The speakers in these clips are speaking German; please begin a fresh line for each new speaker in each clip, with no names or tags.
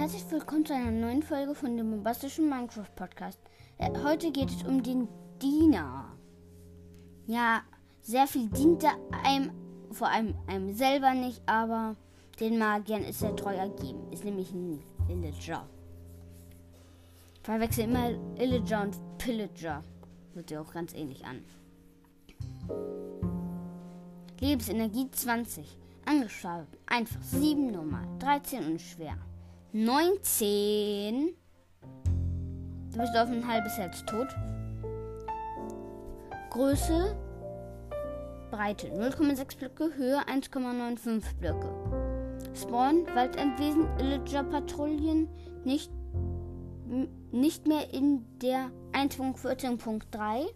Herzlich willkommen zu einer neuen Folge von dem bombastischen Minecraft Podcast. Äh, heute geht es um den Diener. Ja, sehr viel dient er einem, vor allem einem selber nicht, aber den Magiern ist er treu ergeben. Ist nämlich ein Villager. Verwechsel immer Illager und Pillager. Hört sich auch ganz ähnlich an. Lebensenergie 20. Angeschlagen. Einfach 7 normal. 13 und schwer. 19. Du bist auf ein halbes Herz tot. Größe. Breite 0,6 Blöcke. Höhe 1,95 Blöcke. Spawn, Waldendwesen, Illager Patrouillen nicht, nicht mehr in der 1.14.3.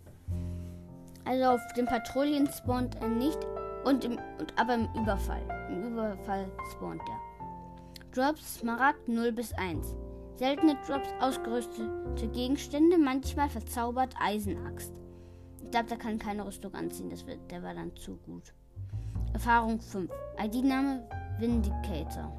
Also auf den Patrouillen spawnt er nicht und, im, und aber im Überfall. Im Überfall spawnt er. Drops Smaragd 0 bis 1. Seltene Drops ausgerüstete Gegenstände, manchmal verzaubert Eisenaxt. Ich glaube, der kann keine Rüstung anziehen, das wird, der war dann zu gut. Erfahrung 5. ID-Name Vindicator.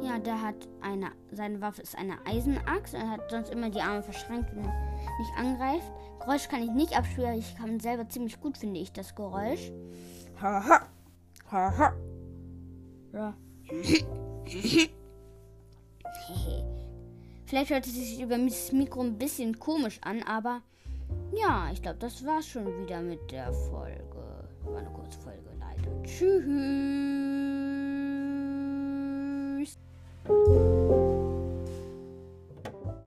Ja, der hat eine, seine Waffe ist eine Eisenaxt. Er hat sonst immer die Arme verschränkt, wenn er nicht angreift. Geräusch kann ich nicht abspielen. Ich kann selber ziemlich gut, finde ich, das Geräusch. Haha. Haha. Ja. Vielleicht hört es sich über das Mikro ein bisschen komisch an, aber ja, ich glaube, das war's schon wieder mit der Folge. War eine kurze Folge, leider. Tschüss.